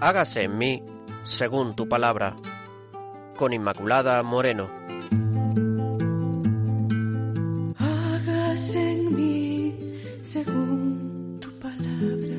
hágase en mí según tu palabra. Con Inmaculada Moreno. Hágase en mí según tu palabra.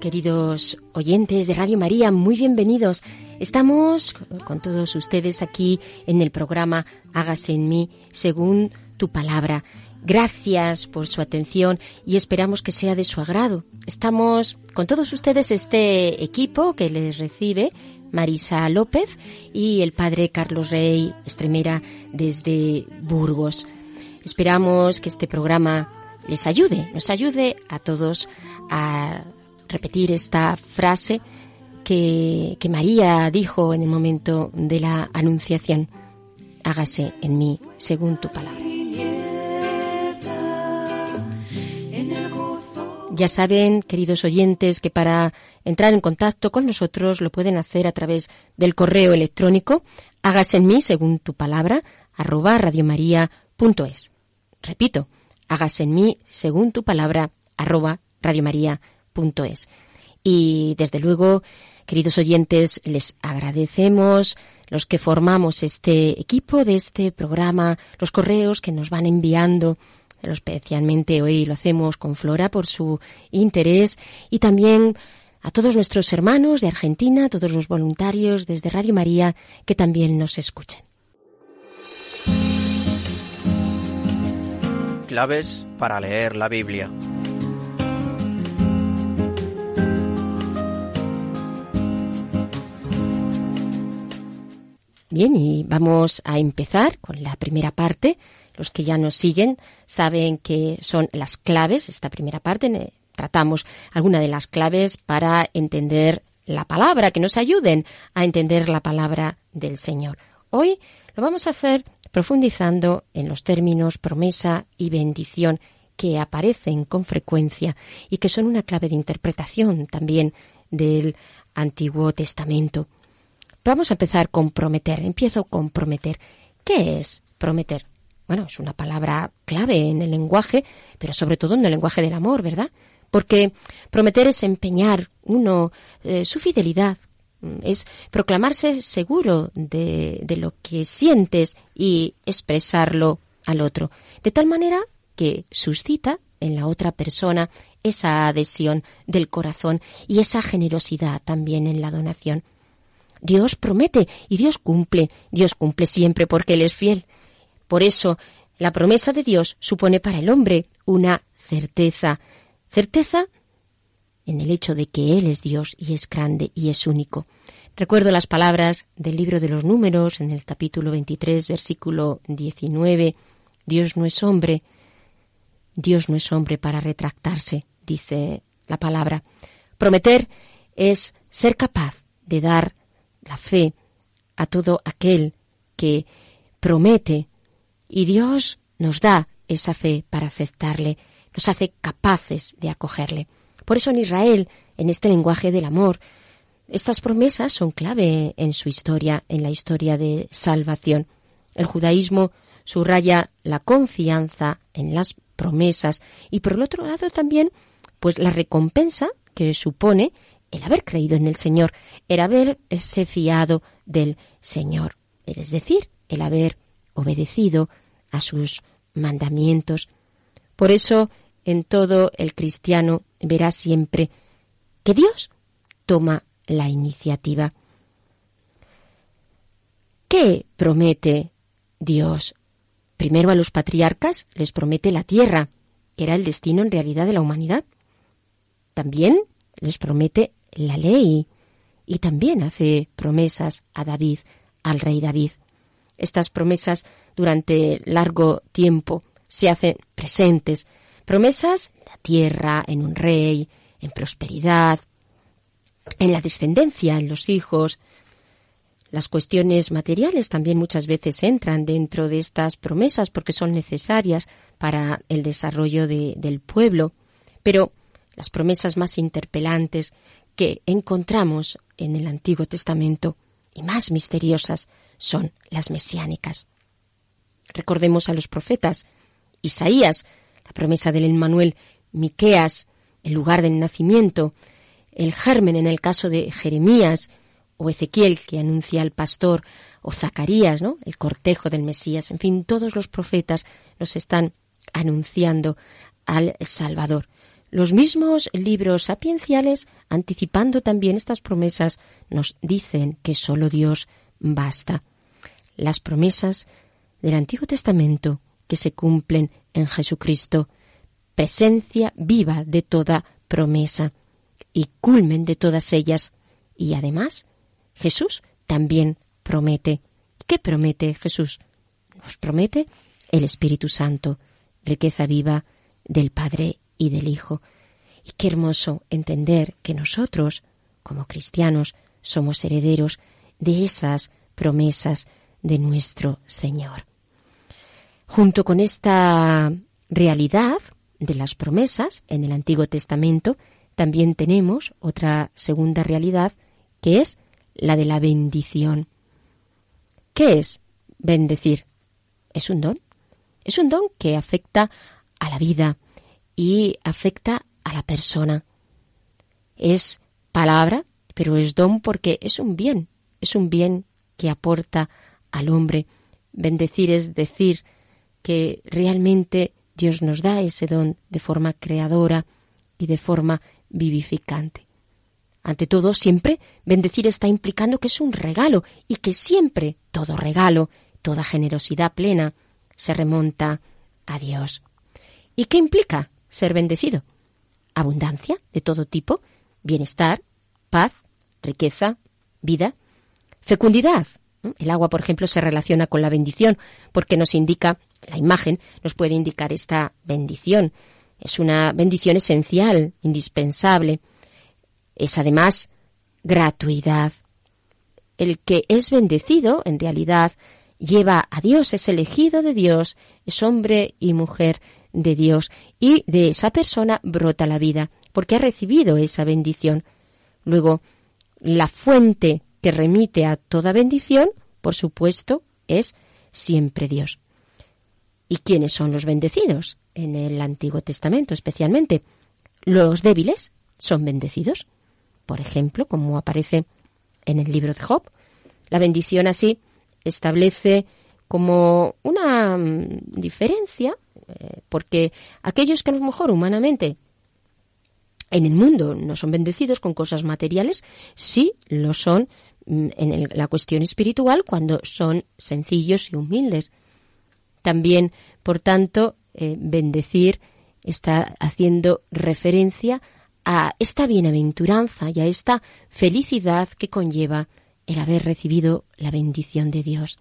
Queridos oyentes de Radio María, muy bienvenidos. Estamos con todos ustedes aquí en el programa Hágase en mí según tu palabra. Gracias por su atención y esperamos que sea de su agrado. Estamos con todos ustedes este equipo que les recibe Marisa López y el padre Carlos Rey Estremera desde Burgos. Esperamos que este programa les ayude, nos ayude a todos a repetir esta frase que, que María dijo en el momento de la anunciación. Hágase en mí según tu palabra. Ya saben, queridos oyentes, que para entrar en contacto con nosotros lo pueden hacer a través del correo electrónico hágase en mí según tu palabra arroba radiomaria.es. Repito, hágase en mí según tu palabra arroba radiomaria.es. Y desde luego, queridos oyentes, les agradecemos los que formamos este equipo de este programa, los correos que nos van enviando especialmente hoy lo hacemos con Flora por su interés y también a todos nuestros hermanos de Argentina, a todos los voluntarios desde Radio María que también nos escuchan. Claves para leer la Biblia. Bien, y vamos a empezar con la primera parte los que ya nos siguen saben que son las claves, esta primera parte, tratamos alguna de las claves para entender la palabra, que nos ayuden a entender la palabra del Señor. Hoy lo vamos a hacer profundizando en los términos promesa y bendición que aparecen con frecuencia y que son una clave de interpretación también del Antiguo Testamento. Vamos a empezar con prometer. Empiezo con prometer. ¿Qué es prometer? Bueno, es una palabra clave en el lenguaje, pero sobre todo en el lenguaje del amor, ¿verdad? Porque prometer es empeñar uno eh, su fidelidad, mm, es proclamarse seguro de, de lo que sientes y expresarlo al otro, de tal manera que suscita en la otra persona esa adhesión del corazón y esa generosidad también en la donación. Dios promete y Dios cumple, Dios cumple siempre porque Él es fiel. Por eso, la promesa de Dios supone para el hombre una certeza. Certeza en el hecho de que Él es Dios y es grande y es único. Recuerdo las palabras del libro de los números en el capítulo 23, versículo 19. Dios no es hombre. Dios no es hombre para retractarse, dice la palabra. Prometer es ser capaz de dar la fe a todo aquel que promete y Dios nos da esa fe para aceptarle, nos hace capaces de acogerle. Por eso en Israel, en este lenguaje del amor, estas promesas son clave en su historia, en la historia de salvación. El judaísmo subraya la confianza en las promesas y por el otro lado también pues la recompensa que supone el haber creído en el Señor, el haberse fiado del Señor, es decir, el haber obedecido a sus mandamientos. Por eso, en todo el cristiano verá siempre que Dios toma la iniciativa. ¿Qué promete Dios? Primero a los patriarcas les promete la tierra, que era el destino en realidad de la humanidad. También les promete la ley y también hace promesas a David, al rey David. Estas promesas durante largo tiempo se hacen presentes. Promesas en la tierra, en un rey, en prosperidad, en la descendencia, en los hijos. Las cuestiones materiales también muchas veces entran dentro de estas promesas porque son necesarias para el desarrollo del pueblo. Pero las promesas más interpelantes que encontramos en el Antiguo Testamento y más misteriosas son las mesiánicas. Recordemos a los profetas, Isaías, la promesa del Emmanuel, Miqueas, el lugar del nacimiento, el germen en el caso de Jeremías o Ezequiel que anuncia al pastor o Zacarías, ¿no? El cortejo del Mesías, en fin, todos los profetas nos están anunciando al Salvador. Los mismos libros sapienciales, anticipando también estas promesas, nos dicen que solo Dios basta. Las promesas del Antiguo Testamento que se cumplen en Jesucristo, presencia viva de toda promesa y culmen de todas ellas. Y además, Jesús también promete. ¿Qué promete Jesús? Nos promete el Espíritu Santo, riqueza viva del Padre y del Hijo. Y qué hermoso entender que nosotros, como cristianos, somos herederos de esas promesas de nuestro Señor. Junto con esta realidad de las promesas en el Antiguo Testamento, también tenemos otra segunda realidad que es la de la bendición. ¿Qué es bendecir? Es un don. Es un don que afecta a la vida y afecta a la persona. Es palabra, pero es don porque es un bien, es un bien que aporta al hombre. Bendecir es decir que realmente Dios nos da ese don de forma creadora y de forma vivificante. Ante todo, siempre bendecir está implicando que es un regalo y que siempre todo regalo, toda generosidad plena, se remonta a Dios. ¿Y qué implica ser bendecido? Abundancia de todo tipo, bienestar, paz, riqueza, vida, fecundidad. El agua, por ejemplo, se relaciona con la bendición porque nos indica, la imagen nos puede indicar esta bendición. Es una bendición esencial, indispensable es además gratuidad. El que es bendecido, en realidad, lleva a Dios, es elegido de Dios, es hombre y mujer de Dios, y de esa persona brota la vida, porque ha recibido esa bendición. Luego, la fuente que remite a toda bendición, por supuesto, es siempre Dios. ¿Y quiénes son los bendecidos? En el Antiguo Testamento especialmente. Los débiles son bendecidos por ejemplo, como aparece en el libro de Job. La bendición así establece como una mm, diferencia, eh, porque aquellos que a lo mejor humanamente en el mundo no son bendecidos con cosas materiales, sí lo son mm, en la cuestión espiritual cuando son sencillos y humildes. También, por tanto, eh, bendecir está haciendo referencia a esta bienaventuranza y a esta felicidad que conlleva el haber recibido la bendición de Dios.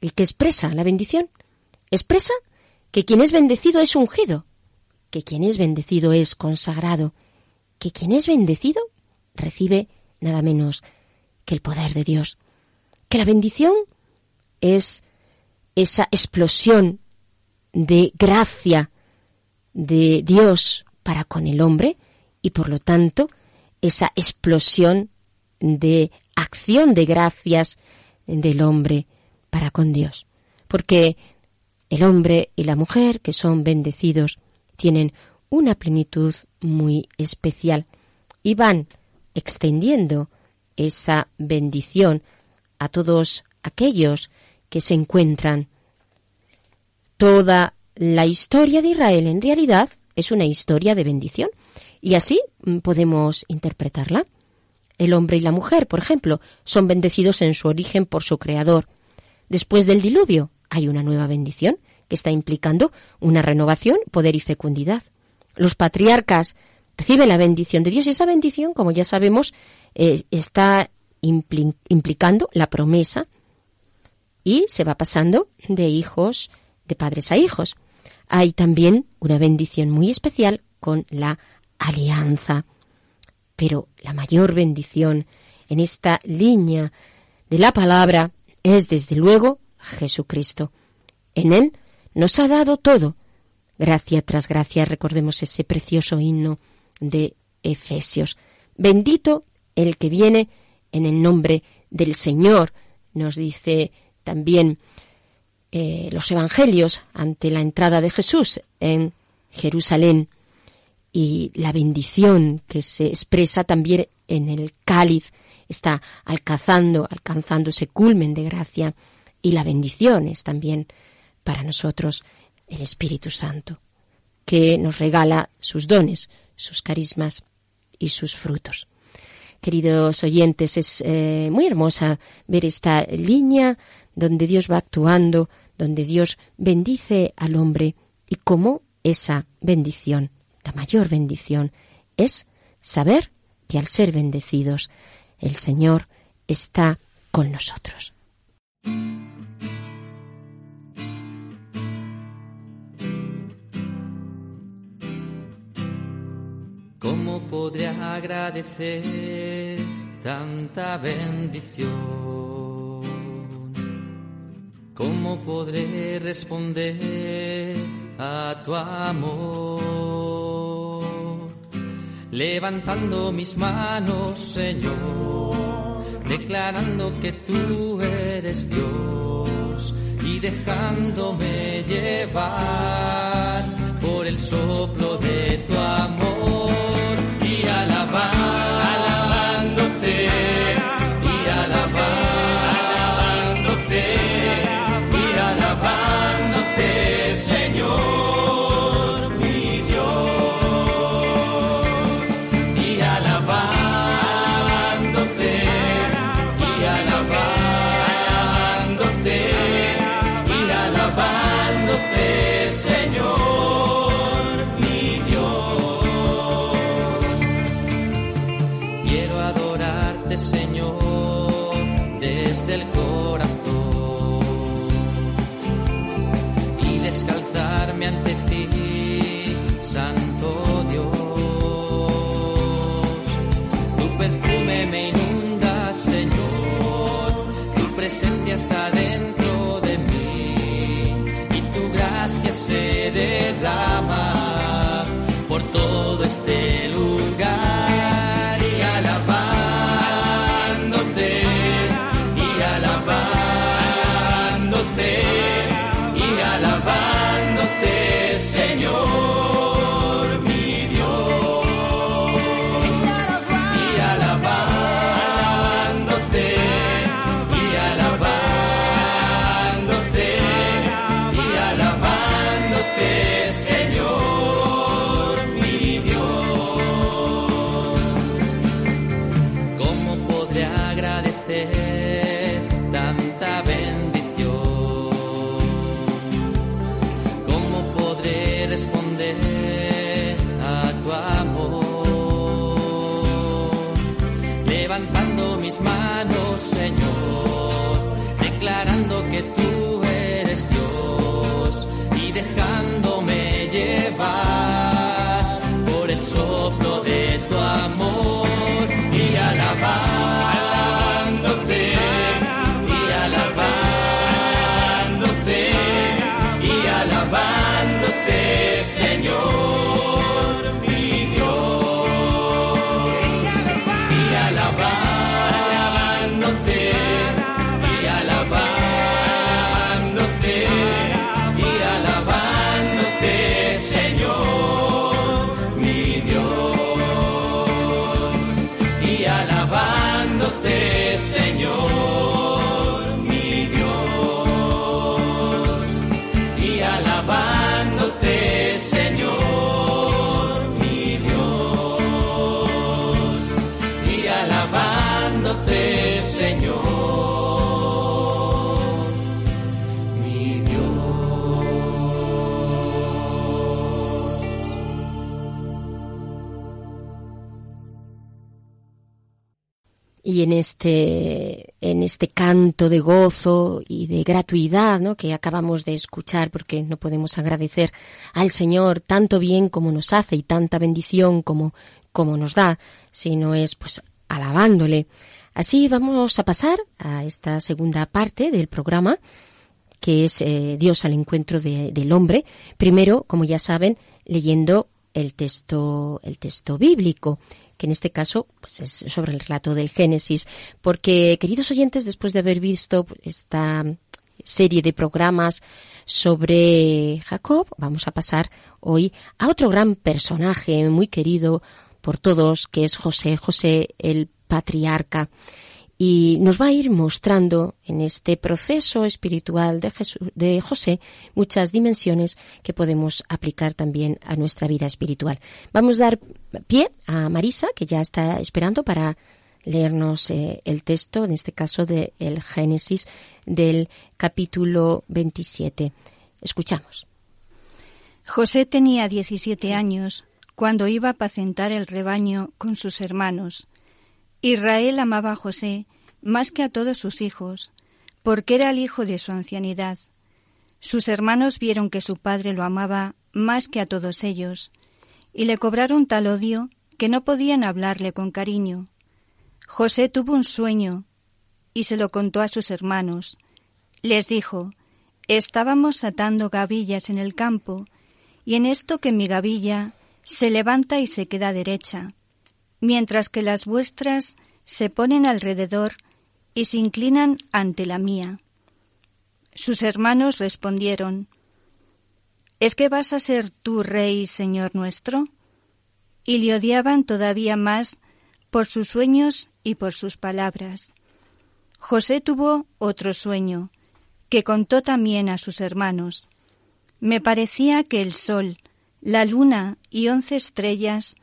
¿Y qué expresa la bendición? Expresa que quien es bendecido es ungido, que quien es bendecido es consagrado, que quien es bendecido recibe nada menos que el poder de Dios, que la bendición es esa explosión de gracia de Dios para con el hombre y por lo tanto esa explosión de acción de gracias del hombre para con Dios. Porque el hombre y la mujer que son bendecidos tienen una plenitud muy especial y van extendiendo esa bendición a todos aquellos que se encuentran. Toda la historia de Israel en realidad es una historia de bendición. Y así mm, podemos interpretarla. El hombre y la mujer, por ejemplo, son bendecidos en su origen por su Creador. Después del diluvio hay una nueva bendición que está implicando una renovación, poder y fecundidad. Los patriarcas reciben la bendición de Dios y esa bendición, como ya sabemos, eh, está implicando la promesa y se va pasando de hijos, de padres a hijos hay también una bendición muy especial con la alianza. Pero la mayor bendición en esta línea de la palabra es desde luego Jesucristo. En Él nos ha dado todo. Gracia tras gracia, recordemos ese precioso himno de Efesios. Bendito el que viene en el nombre del Señor, nos dice también eh, los evangelios ante la entrada de Jesús en Jerusalén. y la bendición que se expresa también en el cáliz está alcanzando, alcanzando ese culmen de gracia y la bendición es también para nosotros el Espíritu Santo, que nos regala sus dones, sus carismas y sus frutos. Queridos oyentes, es eh, muy hermosa ver esta línea donde Dios va actuando, donde Dios bendice al hombre y cómo esa bendición, la mayor bendición, es saber que al ser bendecidos, el Señor está con nosotros. ¿Cómo podré agradecer tanta bendición? ¿Cómo podré responder a tu amor? Levantando mis manos, Señor, declarando que tú eres Dios y dejándome llevar por el soplo se derrama por todo este y en este, en este canto de gozo y de gratuidad, ¿no? que acabamos de escuchar, porque no podemos agradecer al Señor tanto bien como nos hace y tanta bendición como, como nos da, sino es pues alabándole. Así vamos a pasar a esta segunda parte del programa, que es eh, Dios al encuentro del hombre. Primero, como ya saben, leyendo el texto, el texto bíblico que en este caso pues es sobre el relato del Génesis, porque queridos oyentes, después de haber visto esta serie de programas sobre Jacob, vamos a pasar hoy a otro gran personaje muy querido por todos, que es José, José el patriarca y nos va a ir mostrando en este proceso espiritual de, de José muchas dimensiones que podemos aplicar también a nuestra vida espiritual. Vamos a dar pie a Marisa, que ya está esperando para leernos eh, el texto, en este caso del el Génesis del capítulo 27. Escuchamos. José tenía 17 años cuando iba a apacentar el rebaño con sus hermanos Israel amaba a José más que a todos sus hijos, porque era el hijo de su ancianidad. Sus hermanos vieron que su padre lo amaba más que a todos ellos, y le cobraron tal odio que no podían hablarle con cariño. José tuvo un sueño y se lo contó a sus hermanos. Les dijo, Estábamos atando gavillas en el campo, y en esto que mi gavilla se levanta y se queda derecha mientras que las vuestras se ponen alrededor y se inclinan ante la mía. Sus hermanos respondieron, ¿Es que vas a ser tú rey, Señor nuestro? Y le odiaban todavía más por sus sueños y por sus palabras. José tuvo otro sueño, que contó también a sus hermanos. Me parecía que el sol, la luna y once estrellas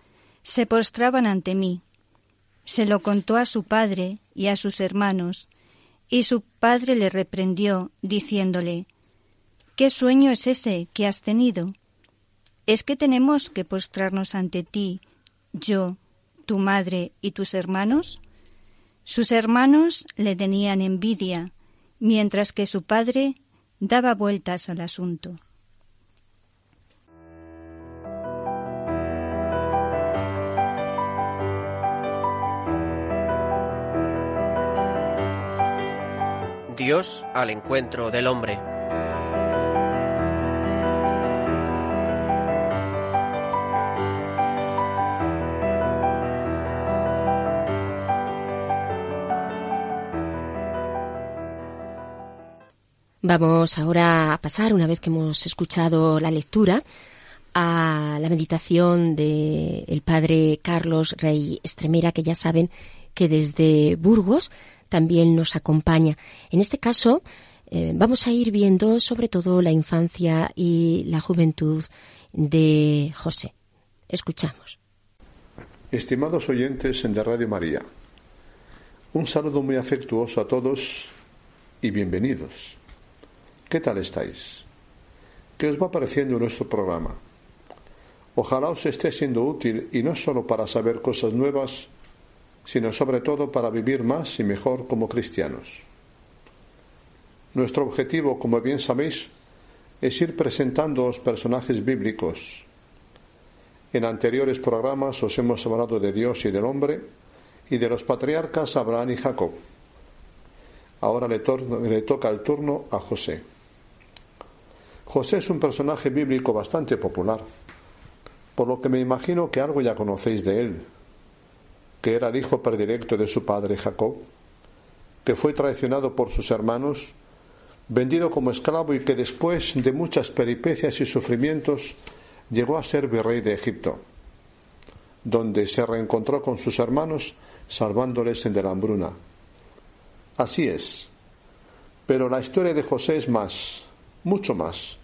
se postraban ante mí. Se lo contó a su padre y a sus hermanos, y su padre le reprendió, diciéndole ¿Qué sueño es ese que has tenido? ¿Es que tenemos que postrarnos ante ti, yo, tu madre y tus hermanos? Sus hermanos le tenían envidia, mientras que su padre daba vueltas al asunto. Dios al encuentro del hombre. Vamos ahora a pasar, una vez que hemos escuchado la lectura, a la meditación del el padre Carlos Rey Estremera, que ya saben que desde Burgos también nos acompaña. En este caso, eh, vamos a ir viendo sobre todo la infancia y la juventud de José. Escuchamos. Estimados oyentes de Radio María, un saludo muy afectuoso a todos y bienvenidos. ¿Qué tal estáis? ¿Qué os va pareciendo nuestro programa? Ojalá os esté siendo útil y no solo para saber cosas nuevas, sino sobre todo para vivir más y mejor como cristianos. Nuestro objetivo, como bien sabéis, es ir presentando los personajes bíblicos. En anteriores programas os hemos hablado de Dios y del hombre y de los patriarcas Abraham y Jacob. Ahora le, le toca el turno a José. José es un personaje bíblico bastante popular, por lo que me imagino que algo ya conocéis de él, que era el hijo predilecto de su padre Jacob, que fue traicionado por sus hermanos, vendido como esclavo y que después de muchas peripecias y sufrimientos llegó a ser virrey de Egipto, donde se reencontró con sus hermanos salvándoles de la hambruna. Así es. Pero la historia de José es más, mucho más,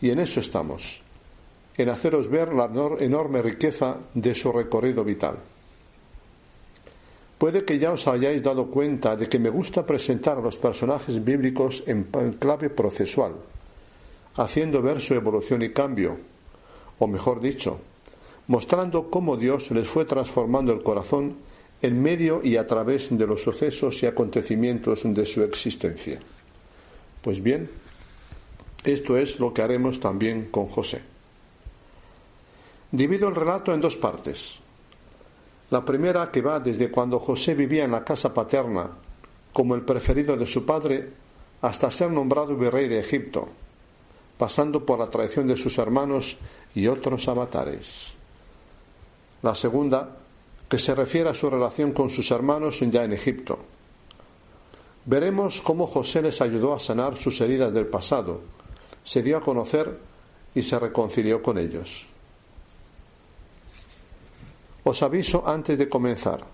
y en eso estamos, en haceros ver la enorme riqueza de su recorrido vital. Puede que ya os hayáis dado cuenta de que me gusta presentar a los personajes bíblicos en clave procesual, haciendo ver su evolución y cambio, o mejor dicho, mostrando cómo Dios les fue transformando el corazón en medio y a través de los sucesos y acontecimientos de su existencia. Pues bien, esto es lo que haremos también con José. Divido el relato en dos partes. La primera que va desde cuando José vivía en la casa paterna como el preferido de su padre hasta ser nombrado virrey de Egipto, pasando por la traición de sus hermanos y otros avatares. La segunda, que se refiere a su relación con sus hermanos ya en Egipto. Veremos cómo José les ayudó a sanar sus heridas del pasado, se dio a conocer y se reconcilió con ellos. Os aviso antes de comenzar.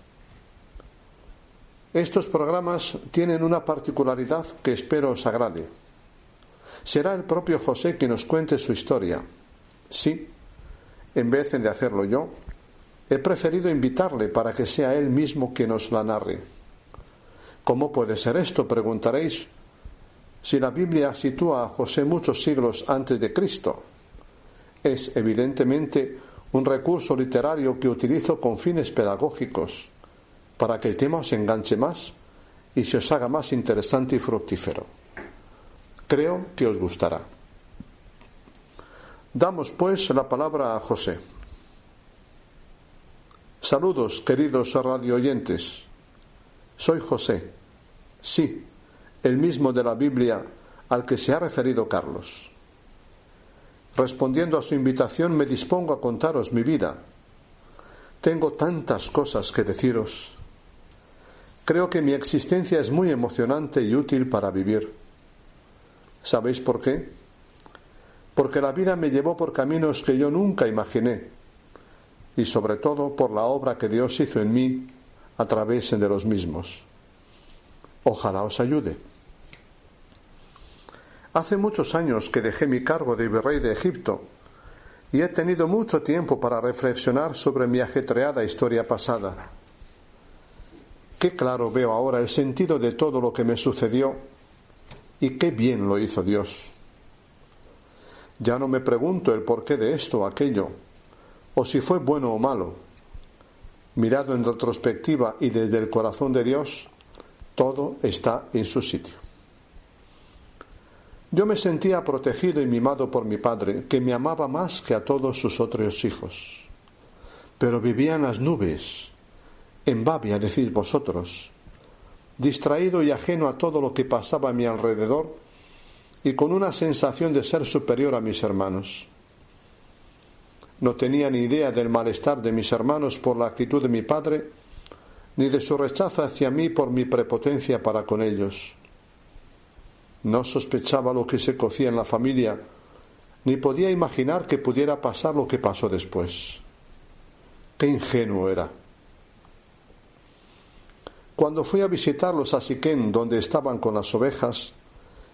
Estos programas tienen una particularidad que espero os agrade. Será el propio José quien nos cuente su historia. Sí, en vez de hacerlo yo, he preferido invitarle para que sea él mismo quien nos la narre. ¿Cómo puede ser esto? preguntaréis. Si la Biblia sitúa a José muchos siglos antes de Cristo, es evidentemente un recurso literario que utilizo con fines pedagógicos, para que el tema os enganche más y se os haga más interesante y fructífero. Creo que os gustará. Damos pues la palabra a José. Saludos, queridos radio oyentes. Soy José. Sí, el mismo de la Biblia al que se ha referido Carlos. Respondiendo a su invitación, me dispongo a contaros mi vida. Tengo tantas cosas que deciros. Creo que mi existencia es muy emocionante y útil para vivir. ¿Sabéis por qué? porque la vida me llevó por caminos que yo nunca imaginé, y sobre todo por la obra que Dios hizo en mí a través de los mismos. Ojalá os ayude. Hace muchos años que dejé mi cargo de virrey de Egipto y he tenido mucho tiempo para reflexionar sobre mi ajetreada historia pasada. Qué claro veo ahora el sentido de todo lo que me sucedió y qué bien lo hizo Dios. Ya no me pregunto el porqué de esto o aquello, o si fue bueno o malo. Mirado en retrospectiva y desde el corazón de Dios, todo está en su sitio. Yo me sentía protegido y mimado por mi padre, que me amaba más que a todos sus otros hijos. Pero vivía en las nubes, en Babia, decís vosotros, distraído y ajeno a todo lo que pasaba a mi alrededor, y con una sensación de ser superior a mis hermanos. No tenía ni idea del malestar de mis hermanos por la actitud de mi padre, ni de su rechazo hacia mí por mi prepotencia para con ellos. No sospechaba lo que se cocía en la familia, ni podía imaginar que pudiera pasar lo que pasó después. Qué ingenuo era. Cuando fui a visitarlos a Siquén, donde estaban con las ovejas,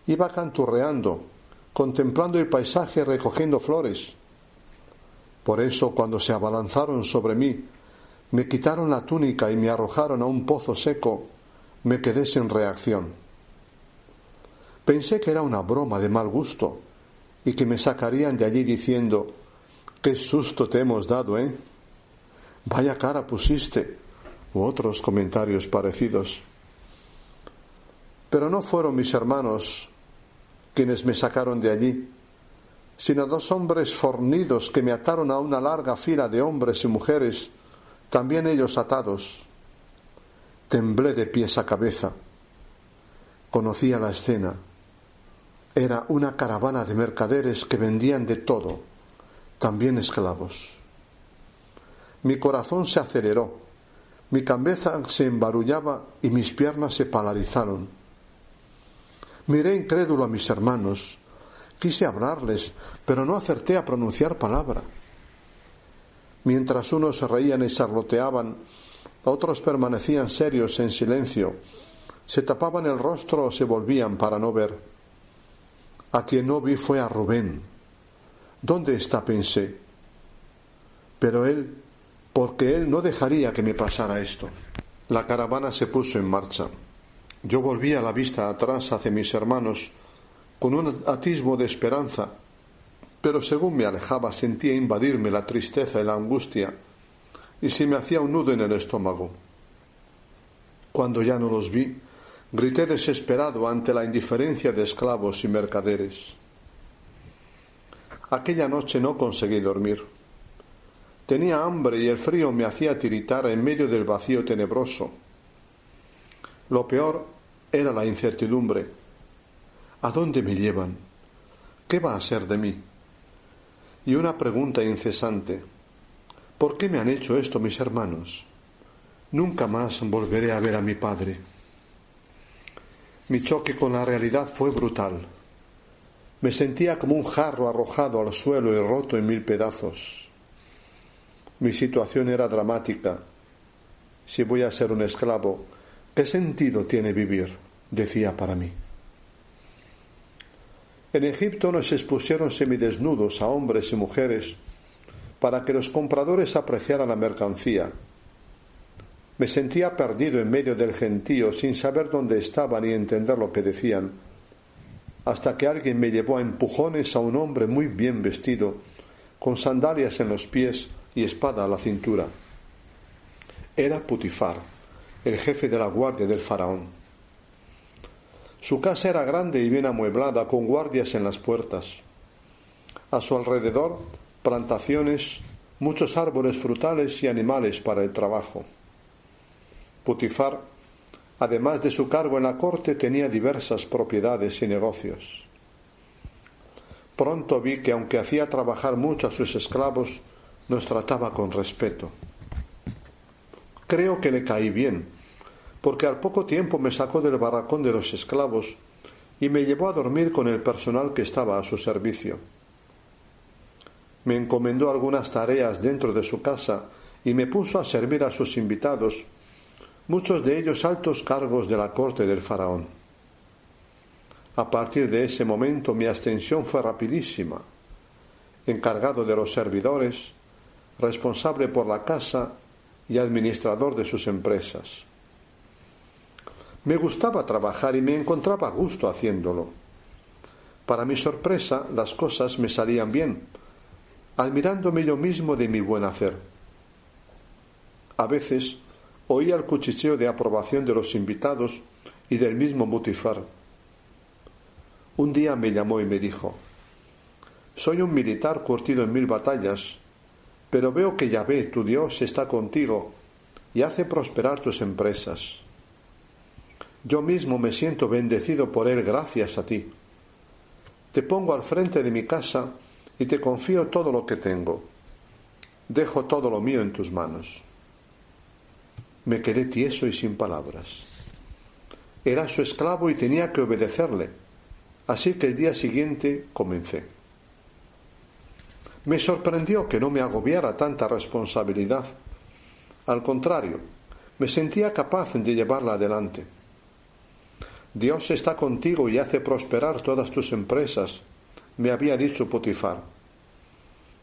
Iba canturreando, contemplando el paisaje recogiendo flores. Por eso cuando se abalanzaron sobre mí, me quitaron la túnica y me arrojaron a un pozo seco, me quedé sin reacción. Pensé que era una broma de mal gusto y que me sacarían de allí diciendo, qué susto te hemos dado, ¿eh? Vaya cara pusiste, u otros comentarios parecidos. Pero no fueron mis hermanos quienes me sacaron de allí, sino dos hombres fornidos que me ataron a una larga fila de hombres y mujeres, también ellos atados. Temblé de pies a cabeza. Conocía la escena. Era una caravana de mercaderes que vendían de todo, también esclavos. Mi corazón se aceleró, mi cabeza se embarullaba y mis piernas se paralizaron. Miré incrédulo a mis hermanos. Quise hablarles, pero no acerté a pronunciar palabra. Mientras unos reían y sarloteaban, otros permanecían serios en silencio, se tapaban el rostro o se volvían para no ver. A quien no vi fue a Rubén. ¿Dónde está? pensé. Pero él, porque él no dejaría que me pasara esto. La caravana se puso en marcha. Yo volvía la vista atrás hacia mis hermanos con un atisbo de esperanza, pero según me alejaba sentía invadirme la tristeza y la angustia, y se me hacía un nudo en el estómago. Cuando ya no los vi, grité desesperado ante la indiferencia de esclavos y mercaderes. Aquella noche no conseguí dormir. Tenía hambre y el frío me hacía tiritar en medio del vacío tenebroso lo peor era la incertidumbre. ¿A dónde me llevan? ¿Qué va a ser de mí? Y una pregunta incesante. ¿Por qué me han hecho esto mis hermanos? Nunca más volveré a ver a mi padre. Mi choque con la realidad fue brutal. Me sentía como un jarro arrojado al suelo y roto en mil pedazos. Mi situación era dramática. Si voy a ser un esclavo, ¿qué sentido tiene vivir? decía para mí. En Egipto nos expusieron semidesnudos a hombres y mujeres para que los compradores apreciaran la mercancía. Me sentía perdido en medio del gentío sin saber dónde estaba ni entender lo que decían, hasta que alguien me llevó a empujones a un hombre muy bien vestido, con sandalias en los pies y espada a la cintura. Era Putifar, el jefe de la guardia del faraón. Su casa era grande y bien amueblada, con guardias en las puertas. A su alrededor, plantaciones, muchos árboles frutales y animales para el trabajo. Putifar, además de su cargo en la corte, tenía diversas propiedades y negocios. Pronto vi que aunque hacía trabajar mucho a sus esclavos, nos trataba con respeto. Creo que le caí bien, porque al poco tiempo me sacó del barracón de los esclavos y me llevó a dormir con el personal que estaba a su servicio. Me encomendó algunas tareas dentro de su casa y me puso a servir a sus invitados, muchos de ellos altos cargos de la corte del faraón. A partir de ese momento mi ascensión fue rapidísima. Encargado de los servidores, responsable por la casa y administrador de sus empresas. Me gustaba trabajar y me encontraba gusto haciéndolo. Para mi sorpresa, las cosas me salían bien, admirándome yo mismo de mi buen hacer. A veces oía el cuchicheo de aprobación de los invitados y del mismo Mutifar. Un día me llamó y me dijo Soy un militar curtido en mil batallas, pero veo que Yahvé, tu Dios, está contigo y hace prosperar tus empresas. Yo mismo me siento bendecido por Él gracias a ti. Te pongo al frente de mi casa y te confío todo lo que tengo. Dejo todo lo mío en tus manos. Me quedé tieso y sin palabras. Era su esclavo y tenía que obedecerle, así que el día siguiente comencé. Me sorprendió que no me agobiara tanta responsabilidad. Al contrario, me sentía capaz de llevarla adelante. Dios está contigo y hace prosperar todas tus empresas, me había dicho Potifar.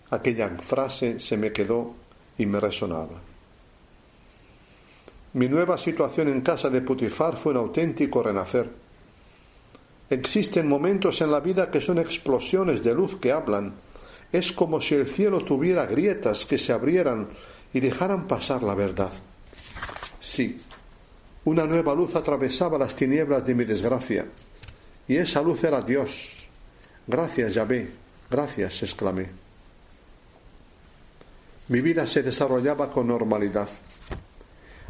Aquella frase se me quedó y me resonaba. Mi nueva situación en casa de Potifar fue un auténtico renacer. Existen momentos en la vida que son explosiones de luz que hablan. Es como si el cielo tuviera grietas que se abrieran y dejaran pasar la verdad. Sí, una nueva luz atravesaba las tinieblas de mi desgracia, y esa luz era Dios. Gracias, Yahvé, gracias, exclamé. Mi vida se desarrollaba con normalidad.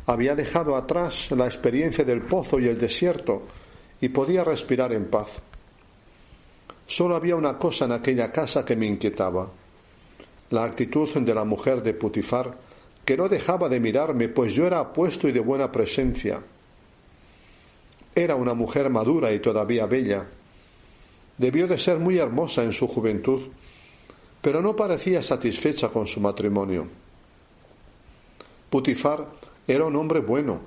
Había dejado atrás la experiencia del pozo y el desierto y podía respirar en paz. Solo había una cosa en aquella casa que me inquietaba, la actitud de la mujer de Putifar que no dejaba de mirarme, pues yo era apuesto y de buena presencia. Era una mujer madura y todavía bella. Debió de ser muy hermosa en su juventud, pero no parecía satisfecha con su matrimonio. Putifar era un hombre bueno,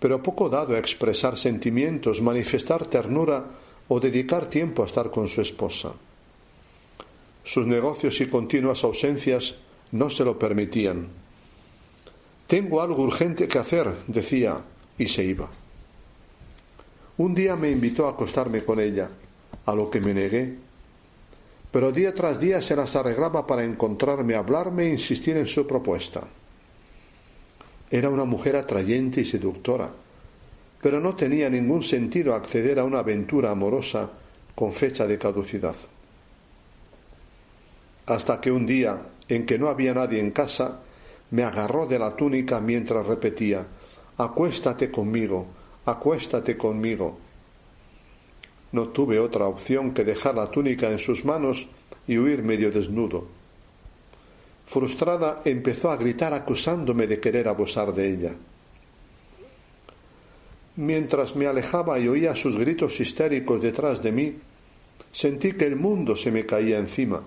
pero poco dado a expresar sentimientos, manifestar ternura o dedicar tiempo a estar con su esposa. Sus negocios y continuas ausencias no se lo permitían. Tengo algo urgente que hacer, decía, y se iba. Un día me invitó a acostarme con ella, a lo que me negué. Pero día tras día se las arreglaba para encontrarme, hablarme e insistir en su propuesta. Era una mujer atrayente y seductora, pero no tenía ningún sentido acceder a una aventura amorosa con fecha de caducidad. Hasta que un día, en que no había nadie en casa, me agarró de la túnica mientras repetía Acuéstate conmigo, acuéstate conmigo. No tuve otra opción que dejar la túnica en sus manos y huir medio desnudo. Frustrada empezó a gritar acusándome de querer abusar de ella. mientras me alejaba y oía sus gritos histéricos detrás de mí, sentí que el mundo se me caía encima.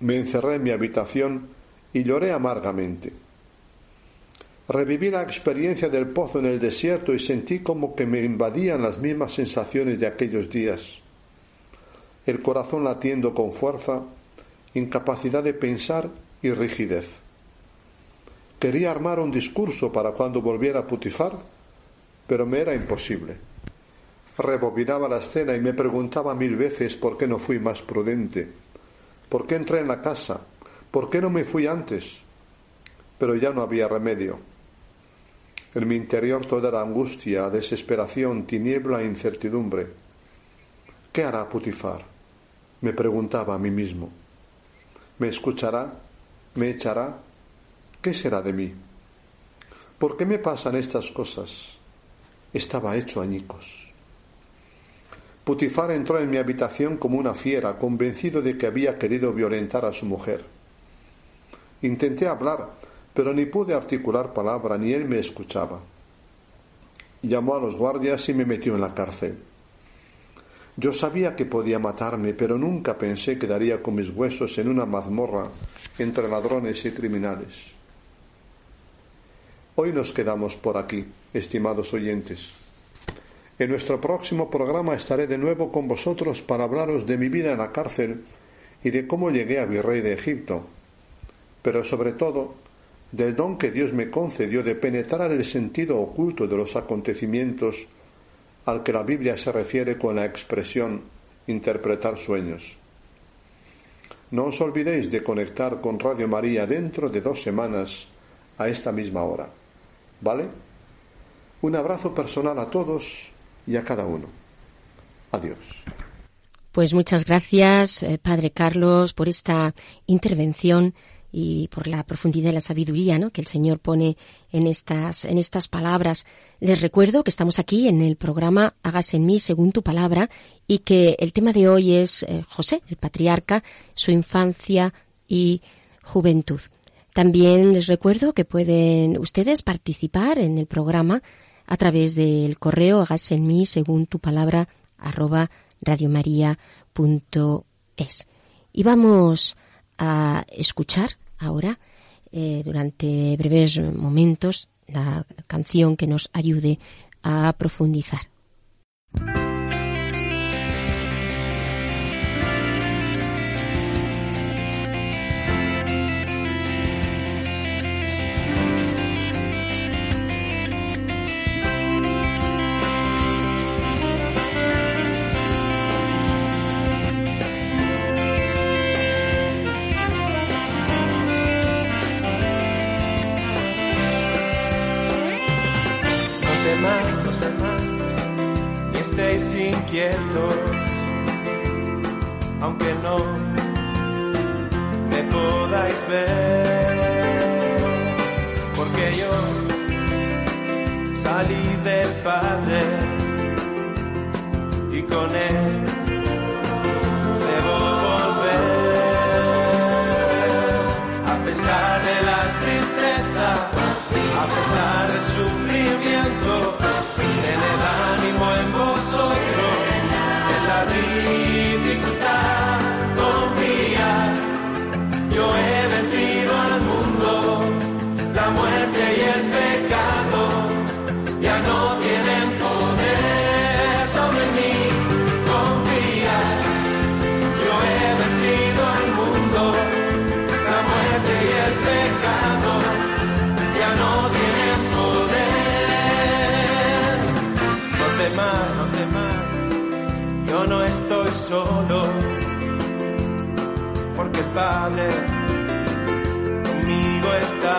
Me encerré en mi habitación y lloré amargamente. Reviví la experiencia del pozo en el desierto y sentí como que me invadían las mismas sensaciones de aquellos días. El corazón latiendo con fuerza, incapacidad de pensar y rigidez. Quería armar un discurso para cuando volviera a Putifar, pero me era imposible. Rebobinaba la escena y me preguntaba mil veces por qué no fui más prudente, por qué entré en la casa, por qué no me fui antes. Pero ya no había remedio. En mi interior toda era angustia, desesperación, tiniebla e incertidumbre. ¿Qué hará Putifar? Me preguntaba a mí mismo. ¿Me escuchará? ¿Me echará? ¿Qué será de mí? ¿Por qué me pasan estas cosas? Estaba hecho añicos. Putifar entró en mi habitación como una fiera, convencido de que había querido violentar a su mujer. Intenté hablar, pero ni pude articular palabra, ni él me escuchaba. Llamó a los guardias y me metió en la cárcel. Yo sabía que podía matarme, pero nunca pensé que daría con mis huesos en una mazmorra entre ladrones y criminales. Hoy nos quedamos por aquí, estimados oyentes. En nuestro próximo programa estaré de nuevo con vosotros para hablaros de mi vida en la cárcel y de cómo llegué a virrey de Egipto, pero sobre todo del don que Dios me concedió de penetrar el sentido oculto de los acontecimientos al que la Biblia se refiere con la expresión interpretar sueños. No os olvidéis de conectar con Radio María dentro de dos semanas a esta misma hora. ¿Vale? Un abrazo personal a todos y a cada uno. Adiós. Pues muchas gracias, eh, Padre Carlos, por esta intervención y por la profundidad y la sabiduría ¿no? que el Señor pone en estas, en estas palabras. Les recuerdo que estamos aquí en el programa Hágase en mí según tu palabra y que el tema de hoy es eh, José, el patriarca, su infancia y juventud. También les recuerdo que pueden ustedes participar en el programa a través del correo hágase en mí según tu palabra arroba radiomaria.es. Y vamos a escuchar ahora, eh, durante breves momentos, la canción que nos ayude a profundizar. Aunque no me podáis ver, porque yo salí del Padre y con él solo, porque el Padre conmigo está.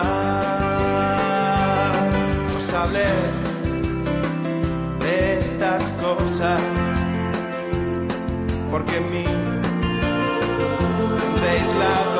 Os hablé de estas cosas, porque en mí tendréis la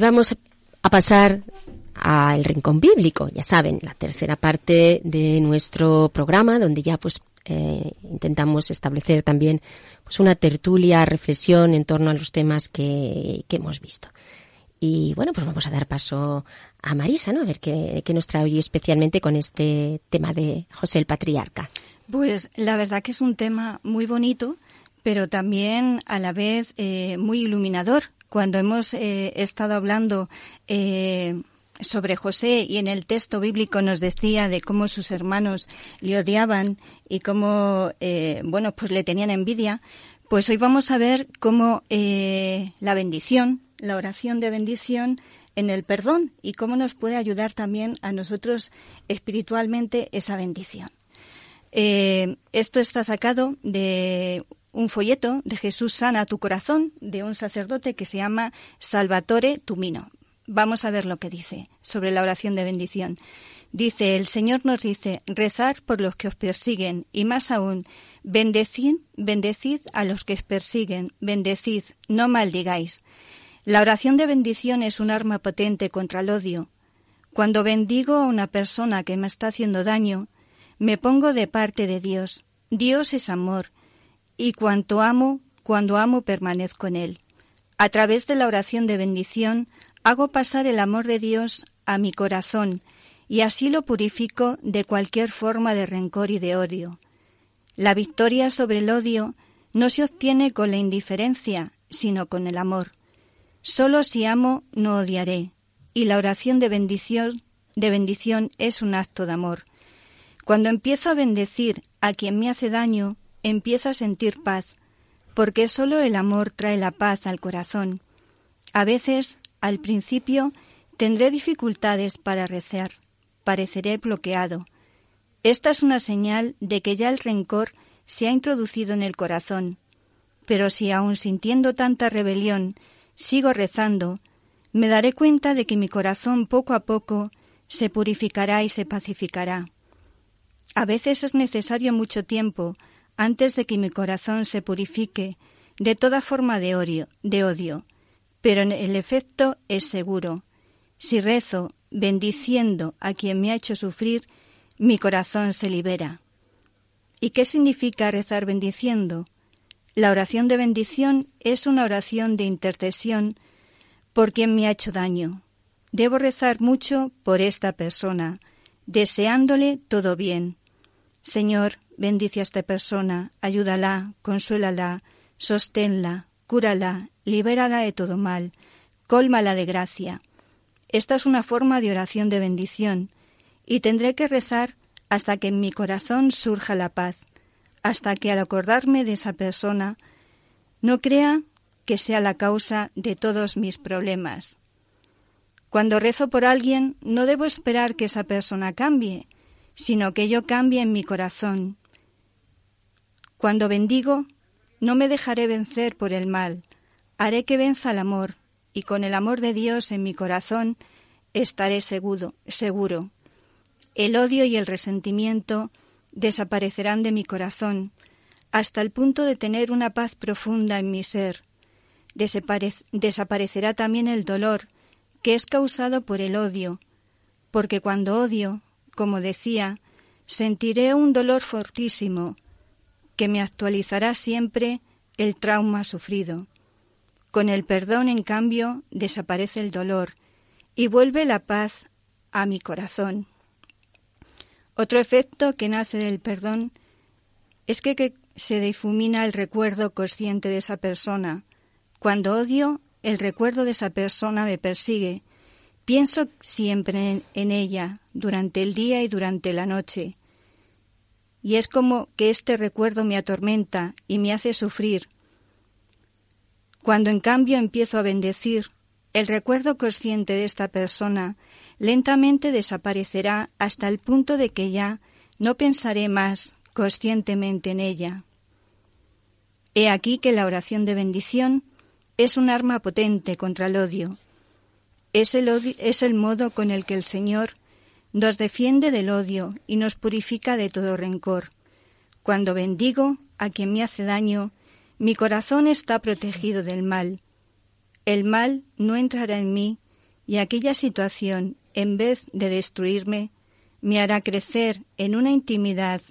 Vamos a pasar al Rincón Bíblico, ya saben, la tercera parte de nuestro programa, donde ya pues eh, intentamos establecer también pues una tertulia, reflexión en torno a los temas que, que hemos visto. Y bueno, pues vamos a dar paso a Marisa, ¿no? A ver qué, nos trae hoy especialmente con este tema de José el Patriarca. Pues la verdad que es un tema muy bonito, pero también a la vez eh, muy iluminador. Cuando hemos eh, estado hablando eh, sobre José y en el texto bíblico nos decía de cómo sus hermanos le odiaban y cómo, bueno, pues le tenían envidia, pues hoy vamos a ver cómo la bendición, la oración de bendición en el perdón y cómo nos puede ayudar también a nosotros espiritualmente esa bendición. Eh, esto está sacado de un folleto de Jesús sana tu corazón de un sacerdote que se llama Salvatore Tumino. Vamos a ver lo que dice sobre la oración de bendición. Dice, el Señor nos dice, rezar por los que os persiguen y más aún, bendecid, bendecid a los que os persiguen, bendecid, no maldigáis. La oración de bendición es un arma potente contra el odio. Cuando bendigo a una persona que me está haciendo daño, me pongo de parte de Dios. Dios es amor, y cuanto amo, cuando amo permanezco en él. A través de la oración de bendición hago pasar el amor de Dios a mi corazón, y así lo purifico de cualquier forma de rencor y de odio. La victoria sobre el odio no se obtiene con la indiferencia, sino con el amor. Solo si amo no odiaré, y la oración de bendición, de bendición es un acto de amor. Cuando empiezo a bendecir a quien me hace daño, empiezo a sentir paz, porque solo el amor trae la paz al corazón. A veces, al principio, tendré dificultades para rezar, pareceré bloqueado. Esta es una señal de que ya el rencor se ha introducido en el corazón. Pero si aun sintiendo tanta rebelión sigo rezando, me daré cuenta de que mi corazón poco a poco se purificará y se pacificará. A veces es necesario mucho tiempo antes de que mi corazón se purifique de toda forma de odio, de odio, pero el efecto es seguro. Si rezo bendiciendo a quien me ha hecho sufrir, mi corazón se libera. ¿Y qué significa rezar bendiciendo? La oración de bendición es una oración de intercesión por quien me ha hecho daño. Debo rezar mucho por esta persona, deseándole todo bien. Señor, bendice a esta persona, ayúdala, consuélala, sosténla, cúrala, libérala de todo mal, cólmala de gracia. Esta es una forma de oración de bendición, y tendré que rezar hasta que en mi corazón surja la paz hasta que al acordarme de esa persona no crea que sea la causa de todos mis problemas. Cuando rezo por alguien, no debo esperar que esa persona cambie, sino que yo cambie en mi corazón. Cuando bendigo, no me dejaré vencer por el mal, haré que venza el amor, y con el amor de Dios en mi corazón estaré seguro, seguro. El odio y el resentimiento desaparecerán de mi corazón, hasta el punto de tener una paz profunda en mi ser. desaparecerá también el dolor, que es causado por el odio, porque cuando odio, como decía, sentiré un dolor fortísimo, que me actualizará siempre el trauma sufrido. Con el perdón, en cambio, desaparece el dolor y vuelve la paz a mi corazón. Otro efecto que nace del perdón es que, se difumina el recuerdo consciente de esa persona. Cuando odio, el recuerdo de esa persona me persigue. Pienso siempre en ella, durante el día y durante la noche. Y es como que este recuerdo me atormenta y me hace sufrir, cuando en cambio empiezo a bendecir, el recuerdo consciente de esta persona lentamente desaparecerá hasta el punto de que ya no pensaré más conscientemente en ella. He aquí que la oración de bendición es un arma potente contra el odio. Es el, es el modo con el que el Señor nos defiende del odio y nos purifica de todo rencor. Cuando bendigo a quien me hace daño, mi corazón está protegido del mal. El mal no entrará en mí y aquella situación, en vez de destruirme, me hará crecer en una intimidad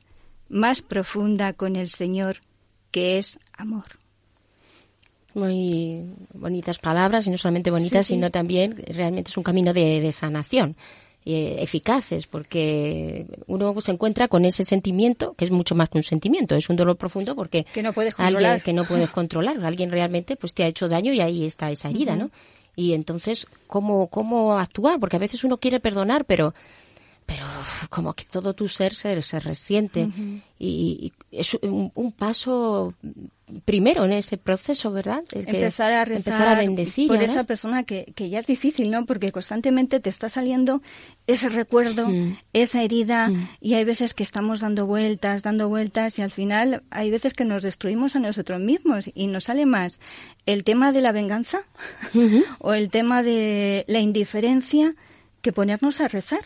más profunda con el Señor, que es amor. Muy bonitas palabras, y no solamente bonitas, sino también realmente es un camino de, de sanación. Eh, eficaces, porque uno se encuentra con ese sentimiento, que es mucho más que un sentimiento, es un dolor profundo porque que no puedes controlar. alguien que no puedes controlar, alguien realmente pues te ha hecho daño y ahí está esa herida, ¿no? Y entonces, ¿cómo, ¿cómo actuar? Porque a veces uno quiere perdonar, pero pero como que todo tu ser se, se resiente y, es un, paso primero en ese proceso, ¿verdad? empezar a rezar a bendecir por esa persona que, que, ya es difícil, ¿no? Porque constantemente te está saliendo ese recuerdo, mm. esa herida mm. y hay veces que estamos dando vueltas, dando vueltas y al final hay veces que nos destruimos a nosotros mismos y nos sale más el tema de la venganza o el tema de la indiferencia que ponernos a rezar.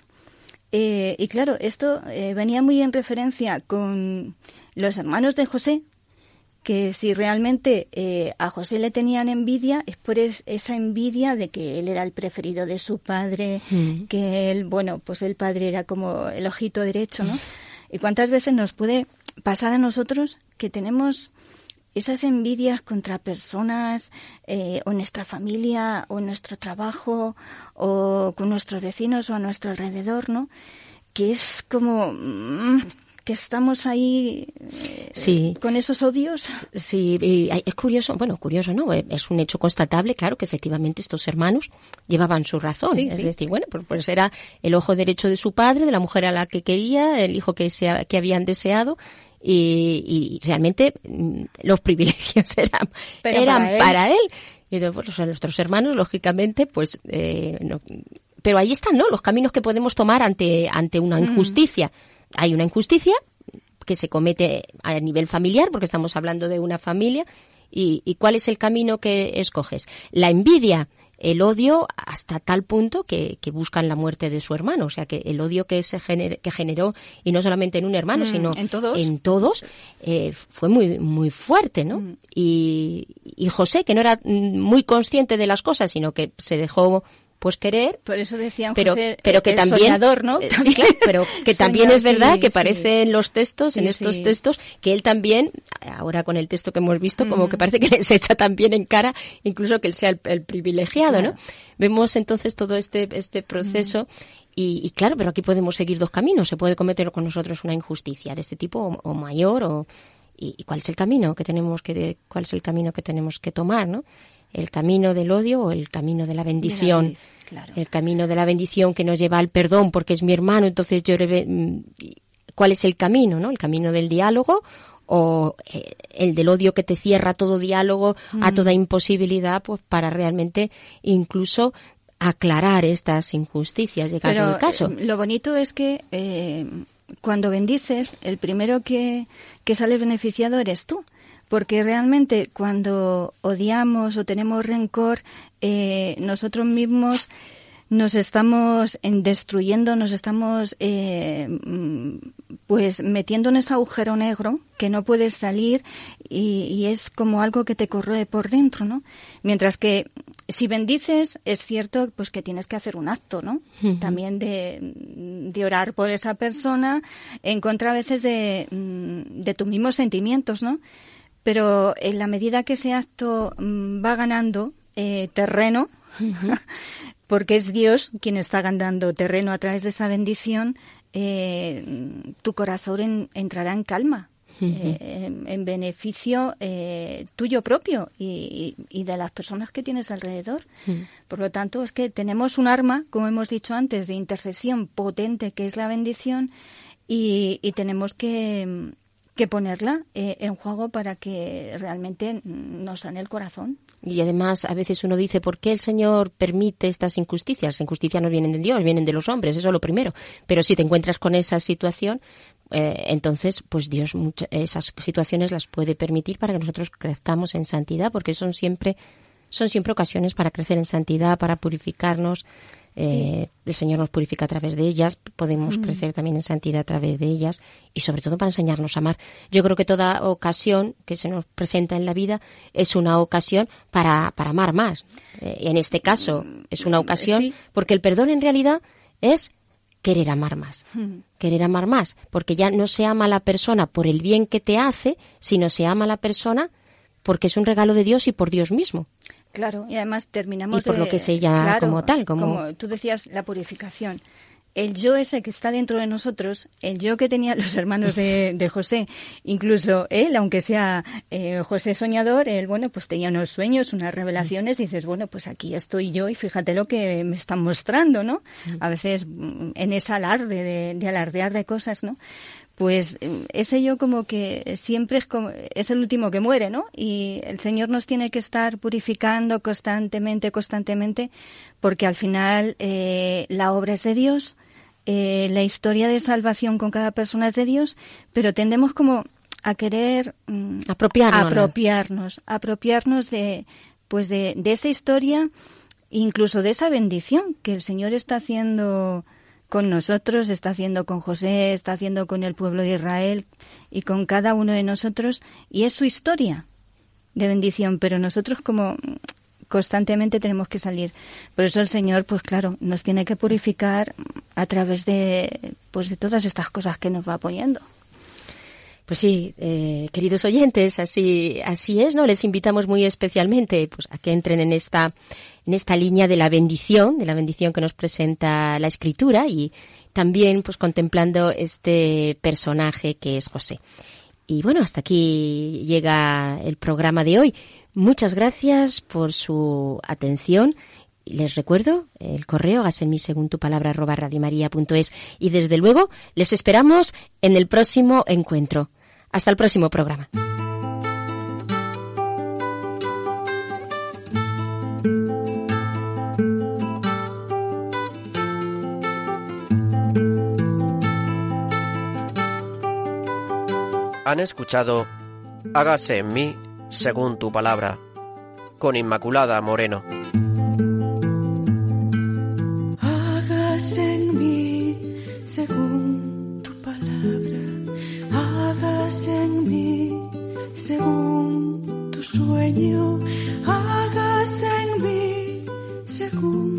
Eh, y claro, esto eh, venía muy en referencia con los hermanos de José, que si realmente eh, a José le tenían envidia es por esa envidia de que él era el preferido de su padre, mm. que él, bueno, pues el padre era como el ojito derecho, ¿no? ¿Y cuántas veces nos puede pasar a nosotros que tenemos esas envidias contra personas eh, o nuestra familia o nuestro trabajo o con nuestros vecinos o a nuestro alrededor, ¿no? Que es como mm, que estamos ahí eh, sí. con esos odios. Sí, y es curioso, bueno, curioso, ¿no? Eh, es un hecho constatable, claro, que efectivamente estos hermanos llevaban su razón. es decir, bueno, pues, pues, era el ojo derecho de su padre, de la mujer a la que quería, el hijo que, se, que habían deseado, y, realmente mm, los privilegios eran, eran para, él. Y entonces, pues, nuestros hermanos, lógicamente, pues, eh, pero ahí están, ¿no? Los caminos que podemos tomar ante, ante una mm. Hay una injusticia que se comete a nivel familiar, porque estamos hablando de una familia, y, y cuál es el camino que escoges. La envidia, el odio hasta tal punto que, buscan la muerte de su hermano. O sea, que el odio que, se que generó, y no solamente en un hermano, mm, sino en todos, en todos eh, fue muy, muy fuerte, ¿no? Mm. Y, y José, que no era muy consciente de las cosas, sino que se dejó pues querer. Por eso decían pero, José, pero que también, ¿no? Eh, pero que también es verdad que parece en los textos, en estos textos, que él también, ahora con el texto que hemos visto, como que parece que les echa también en cara, incluso que él sea el, privilegiado, ¿no? Vemos entonces todo este, este proceso y, claro, pero aquí podemos seguir dos caminos. Se puede cometer con nosotros una injusticia de este tipo o, mayor o, y, cuál es el camino que tenemos que cuál es el camino que tenemos que tomar, ¿no? el camino del odio o el camino de la bendición. El camino de la bendición que nos lleva al perdón porque es mi hermano, entonces yo mm, ¿cuál es el camino, no? El camino del diálogo o eh, el del odio que te cierra todo diálogo a mm. toda imposibilidad pues para realmente incluso aclarar estas injusticias llegado el caso. Eh, lo bonito es que eh, cuando bendices, el primero que, que sale beneficiado eres tú porque realmente cuando odiamos o tenemos rencor, eh, nosotros mismos nos estamos destruyendo, nos estamos eh, mm, pues metiendo en ese agujero negro que no puedes salir y, es como algo que te corroe por dentro, ¿no? Mientras que si bendices, es cierto pues que tienes que hacer un acto, ¿no? También de, orar por esa persona en contra a veces de, mm, de tus mismos sentimientos, ¿no? Pero en la medida que ese acto mm, va ganando eh, terreno, porque es Dios quien está ganando terreno a través de esa bendición, eh, tu corazón entrará en calma, eh, en, beneficio eh, tuyo propio y, de las personas que tienes alrededor. Por lo tanto, es que tenemos un arma, como hemos dicho antes, de intercesión potente que es la bendición y, tenemos que, que ponerla en juego para que realmente nos sane el corazón. Y además, a veces uno dice, ¿por qué el Señor permite estas injusticias? Injusticias no vienen de Dios, vienen de los hombres, eso es lo primero. Pero si te encuentras con esa situación, eh, entonces, pues Dios esas situaciones las puede permitir para que nosotros crezcamos en santidad, porque son siempre, son siempre ocasiones para crecer en santidad, para purificarnos. Eh, el Señor nos purifica a través de ellas, podemos crecer también en santidad a través de ellas y sobre todo para enseñarnos a amar. Yo creo que toda ocasión que se nos presenta en la vida es una ocasión para, para amar más. Eh, en este caso es una ocasión porque el perdón en realidad es querer amar más, querer amar más, porque ya no se ama a la persona por el bien que te hace, sino se ama a la persona porque es un regalo de Dios y por Dios mismo. Claro, y además terminamos y por lo que se llama como tal, como... tú decías, la purificación el yo ese que está dentro de nosotros, el yo que tenían los hermanos de, de José, incluso él, aunque sea eh, José soñador, él, bueno, pues tenía unos sueños, unas revelaciones, y dices, bueno, pues aquí estoy yo y fíjate lo que me están mostrando, ¿no? A veces mm, en ese alarde de, de alardear de cosas, ¿no? Pues ese yo como que siempre es como es el último que muere, ¿no? Y el Señor nos tiene que estar purificando constantemente, constantemente, porque al final eh, la obra es de Dios, eh, la historia de salvación con cada persona es de Dios, pero tendemos como a querer mm, apropiarnos, apropiarnos, apropiarnos de pues de, de esa historia, incluso de esa bendición que el Señor está haciendo con nosotros, está haciendo con José, está haciendo con el pueblo de Israel y con cada uno de nosotros, y es su historia de bendición, pero nosotros como constantemente tenemos que salir. Por eso el Señor, pues claro, nos tiene que purificar a través de, pues de todas estas cosas que nos va poniendo. Pues sí, eh, queridos oyentes, así, así es, ¿no? Les invitamos muy especialmente pues, a que entren en esta, en esta línea de la bendición, de la bendición que nos presenta la Escritura y también pues contemplando este personaje que es José. Y bueno, hasta aquí llega el programa de hoy. Muchas gracias por su atención les recuerdo el correo, en según tu palabra arroba radiomaria.es y desde luego les esperamos en el próximo encuentro. Hasta el próximo programa. Han escuchado Hágase en mí según tu palabra, con Inmaculada Moreno. Sueño hagas en mí según